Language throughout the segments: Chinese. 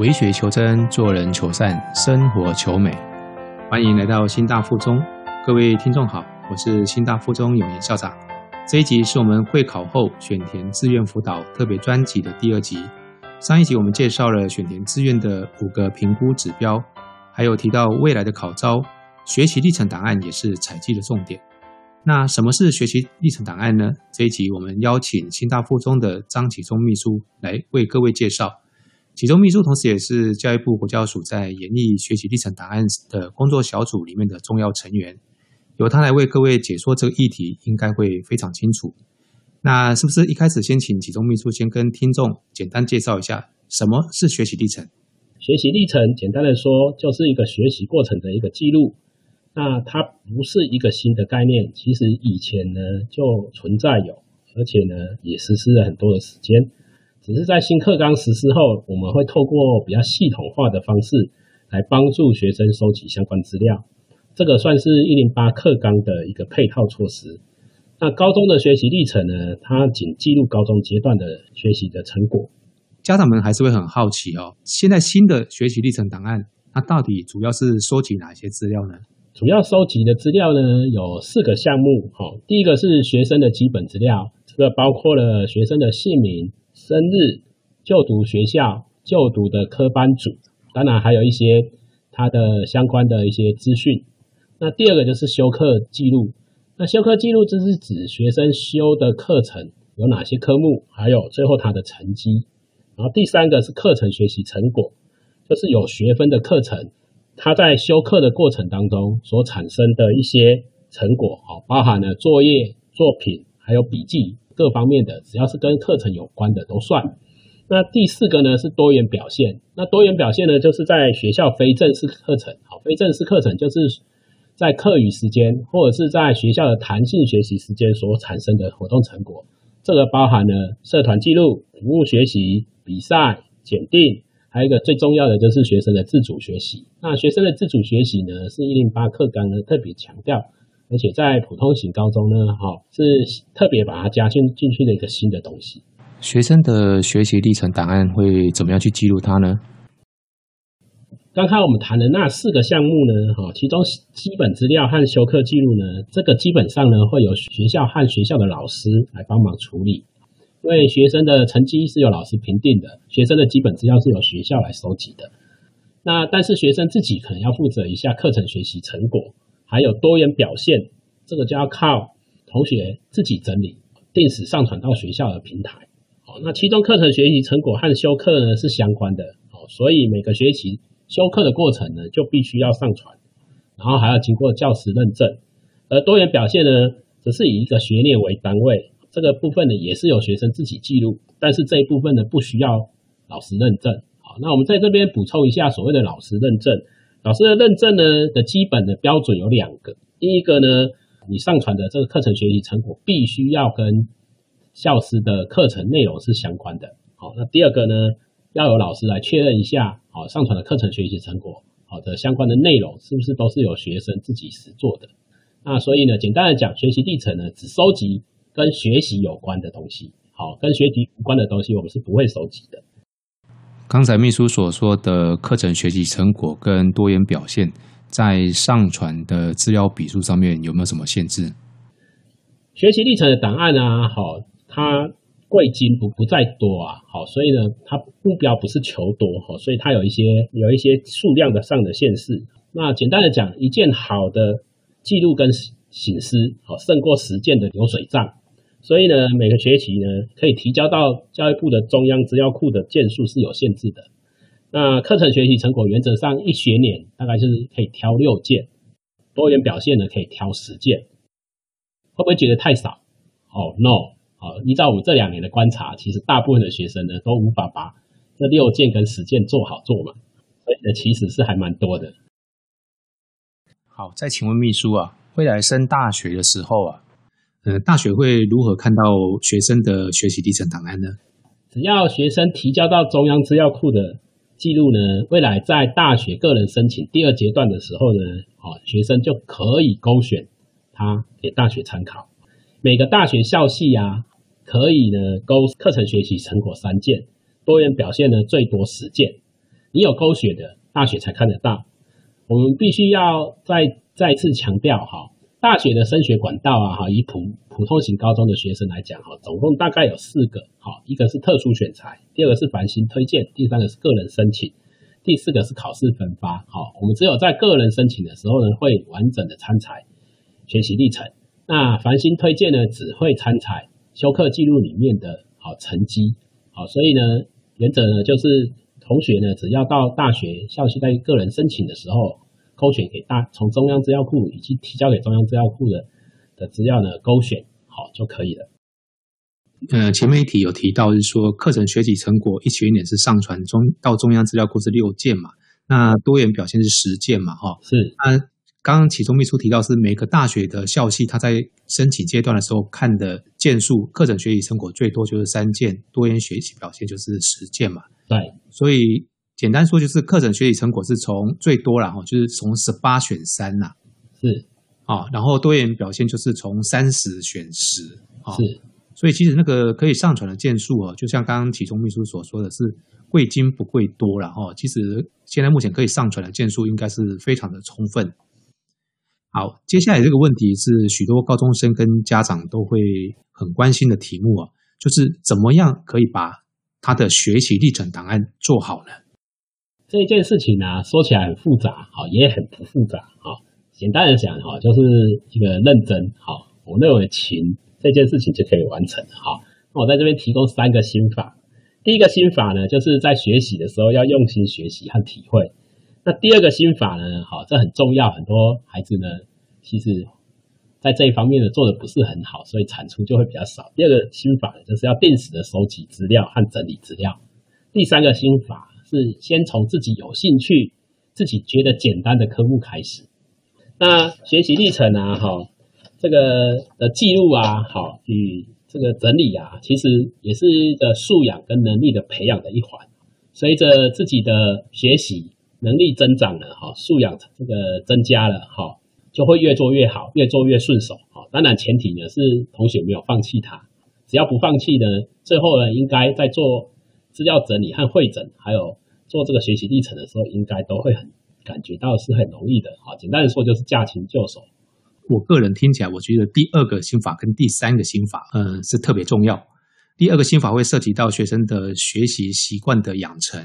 为学求真，做人求善，生活求美。欢迎来到新大附中，各位听众好，我是新大附中永言校长。这一集是我们会考后选填志愿辅导特别专辑的第二集。上一集我们介绍了选填志愿的五个评估指标，还有提到未来的考招学习历程档案也是采集的重点。那什么是学习历程档案呢？这一集我们邀请新大附中的张启忠秘书来为各位介绍。启中秘书同时也是教育部国教署在研议学习历程档案的工作小组里面的重要成员，由他来为各位解说这个议题，应该会非常清楚。那是不是一开始先请启中秘书先跟听众简单介绍一下什么是学习历程？学习历程简单的说，就是一个学习过程的一个记录。那它不是一个新的概念，其实以前呢就存在有，而且呢也实施了很多的时间，只是在新课纲实施后，我们会透过比较系统化的方式来帮助学生收集相关资料，这个算是一零八课纲的一个配套措施。那高中的学习历程呢，它仅记录高中阶段的学习的成果。家长们还是会很好奇哦，现在新的学习历程档案，它到底主要是收集哪些资料呢？主要收集的资料呢有四个项目，哈，第一个是学生的基本资料，这个包括了学生的姓名、生日、就读学校、就读的科班组，当然还有一些他的相关的一些资讯。那第二个就是修课记录，那修课记录这是指学生修的课程有哪些科目，还有最后他的成绩。然后第三个是课程学习成果，就是有学分的课程。他在修课的过程当中所产生的一些成果，哦，包含了作业、作品，还有笔记各方面的，只要是跟课程有关的都算。那第四个呢是多元表现，那多元表现呢就是在学校非正式课程，好，非正式课程就是在课余时间或者是在学校的弹性学习时间所产生的活动成果，这个包含了社团记录、服务学习、比赛、检定。还有一个最重要的就是学生的自主学习。那学生的自主学习呢，是一零八课纲呢特别强调，而且在普通型高中呢，哈是特别把它加进进去的一个新的东西。学生的学习历程档案会怎么样去记录它呢？刚才我们谈的那四个项目呢，哈，其中基本资料和修课记录呢，这个基本上呢会有学校和学校的老师来帮忙处理。因为学生的成绩是由老师评定的，学生的基本资料是由学校来收集的。那但是学生自己可能要负责一下课程学习成果，还有多元表现，这个就要靠同学自己整理，定时上传到学校的平台。好，那其中课程学习成果和修课呢是相关的，好，所以每个学期修课的过程呢就必须要上传，然后还要经过教师认证。而多元表现呢，只是以一个学年为单位。这个部分呢，也是有学生自己记录，但是这一部分呢，不需要老师认证。好，那我们在这边补充一下所谓的老师认证。老师的认证呢的基本的标准有两个，第一个呢，你上传的这个课程学习成果必须要跟教师的课程内容是相关的。好，那第二个呢，要有老师来确认一下，好，上传的课程学习成果，好的相关的内容是不是都是由学生自己实做的。那所以呢，简单的讲，学习历程呢，只收集。跟学习有关的东西，好，跟学习无关的东西，我们是不会收集的。刚才秘书所说的课程学习成果跟多元表现，在上传的资料笔数上面有没有什么限制？学习历程的档案啊，好，它贵金不不在多啊，好，所以呢，它目标不是求多，好，所以它有一些有一些数量的上的限制。那简单的讲，一件好的记录跟醒思，好，胜过十件的流水账。所以呢，每个学期呢，可以提交到教育部的中央资料库的件数是有限制的。那课程学习成果原则上一学年大概就是可以挑六件，多元表现呢可以挑十件。会不会觉得太少？哦，no，好，依照我们这两年的观察，其实大部分的学生呢都无法把这六件跟十件做好做满，所以呢其实是还蛮多的。好，再请问秘书啊，未来升大学的时候啊？呃，大学会如何看到学生的学习历程档案呢？只要学生提交到中央资料库的记录呢，未来在大学个人申请第二阶段的时候呢，哦，学生就可以勾选他给大学参考。每个大学校系啊，可以呢勾课程学习成果三件，多元表现呢最多十件。你有勾选的大学才看得到。我们必须要再再次强调哈，大学的升学管道啊哈，以普普通型高中的学生来讲哈，总共大概有四个哈，一个是特殊选材，第二个是繁星推荐，第三个是个人申请，第四个是考试分发。好，我们只有在个人申请的时候呢，会完整的参采学习历程。那繁星推荐呢，只会参采修课记录里面的好成绩。好，所以呢，原则呢就是。同学呢，只要到大学校系在个人申请的时候，勾选给大从中央资料库以及提交给中央资料库的的资料呢，勾选好就可以了。呃，前面一题有提到是说，课程学习成果一学年是上传中到中央资料库是六件嘛？那多元表现是十件嘛？哈，是。那刚刚其中秘书提到是每个大学的校系，他在申请阶段的时候看的件数，课程学习成果最多就是三件，多元学习表现就是十件嘛？对。所以简单说，就是课程学习成果是从最多了哈，就是从十八选三呐，是啊，然后多元表现就是从三十选十啊，是。所以其实那个可以上传的件数哦，就像刚刚启中秘书所说的是贵精不贵多了哈。其实现在目前可以上传的件数应该是非常的充分。好，接下来这个问题是许多高中生跟家长都会很关心的题目啊，就是怎么样可以把他的学习历程档案做好呢？这件事情呢，说起来很复杂，哈，也很不复杂，哈。简单的讲，哈，就是一个认真，哈，我认为勤这件事情就可以完成，哈。那我在这边提供三个心法。第一个心法呢，就是在学习的时候要用心学习和体会。那第二个心法呢，好，这很重要，很多孩子呢，其实。在这一方面呢，做的不是很好，所以产出就会比较少。第二个心法呢就是要定时的收集资料和整理资料。第三个心法是先从自己有兴趣、自己觉得简单的科目开始。那学习历程啊，哈，这个的记录啊，好与这个整理啊，其实也是一个素养跟能力的培养的一环。随着自己的学习能力增长了，哈，素养这个增加了，哈。就会越做越好，越做越顺手。哈，当然前提呢是同学没有放弃它。只要不放弃呢，最后呢应该在做资料整理和会诊，还有做这个学习历程的时候，应该都会很感觉到是很容易的。好，简单的说就是驾轻就熟。我个人听起来，我觉得第二个心法跟第三个心法，嗯，是特别重要。第二个心法会涉及到学生的学习习惯的养成。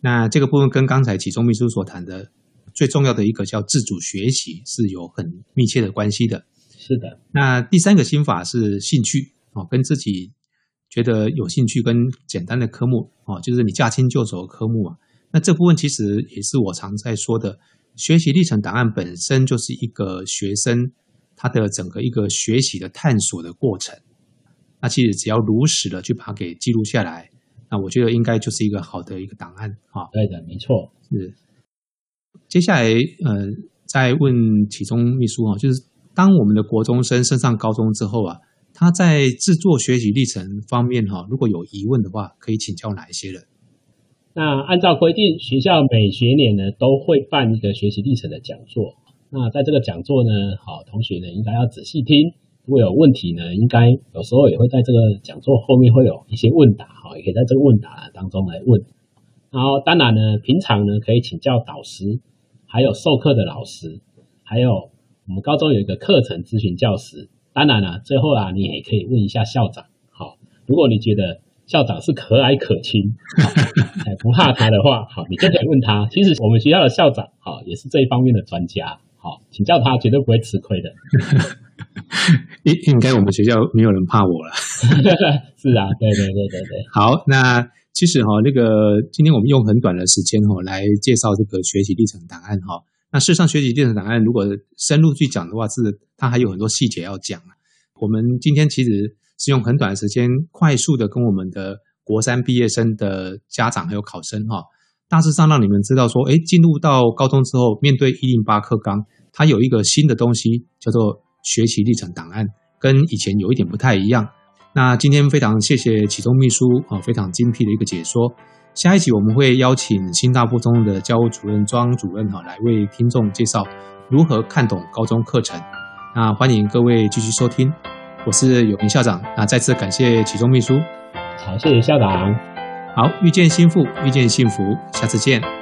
那这个部分跟刚才启中秘书所谈的。最重要的一个叫自主学习，是有很密切的关系的。是的，那第三个心法是兴趣哦，跟自己觉得有兴趣跟简单的科目哦，就是你驾轻就熟的科目啊。那这部分其实也是我常在说的，学习历程档案本身就是一个学生他的整个一个学习的探索的过程。那其实只要如实的去把它给记录下来，那我觉得应该就是一个好的一个档案啊。对的，没错，是。接下来，呃，再问其中秘书啊，就是当我们的国中生升上高中之后啊，他在制作学习历程方面哈，如果有疑问的话，可以请教哪一些人？那按照规定，学校每学年呢都会办一个学习历程的讲座。那在这个讲座呢，好，同学呢应该要仔细听。如果有问题呢，应该有时候也会在这个讲座后面会有一些问答，哈，也可以在这个问答当中来问。然后，当然呢，平常呢可以请教导师，还有授课的老师，还有我们高中有一个课程咨询教师。当然了，最后啊，你也可以问一下校长。好，如果你觉得校长是可蔼可亲，不怕他的话，好，你就可以问他。其实我们学校的校长，好，也是这一方面的专家。好，请教他绝对不会吃亏的。应应该我们学校没有人怕我了。是啊，对对对对对。好，那。其实哈，那个今天我们用很短的时间哈来介绍这个学习历程档案哈。那事实上，学习历程档案如果深入去讲的话，是它还有很多细节要讲我们今天其实是用很短的时间，快速的跟我们的国三毕业生的家长还有考生哈，大致上让你们知道说，哎，进入到高中之后，面对一零八课纲，它有一个新的东西叫做学习历程档案，跟以前有一点不太一样。那今天非常谢谢启中秘书啊，非常精辟的一个解说。下一集我们会邀请新大附中的教务主任庄主任哈来为听众介绍如何看懂高中课程。那欢迎各位继续收听，我是有明校长。那再次感谢启中秘书，好，谢谢校长。好，遇见心腹，遇见幸福，下次见。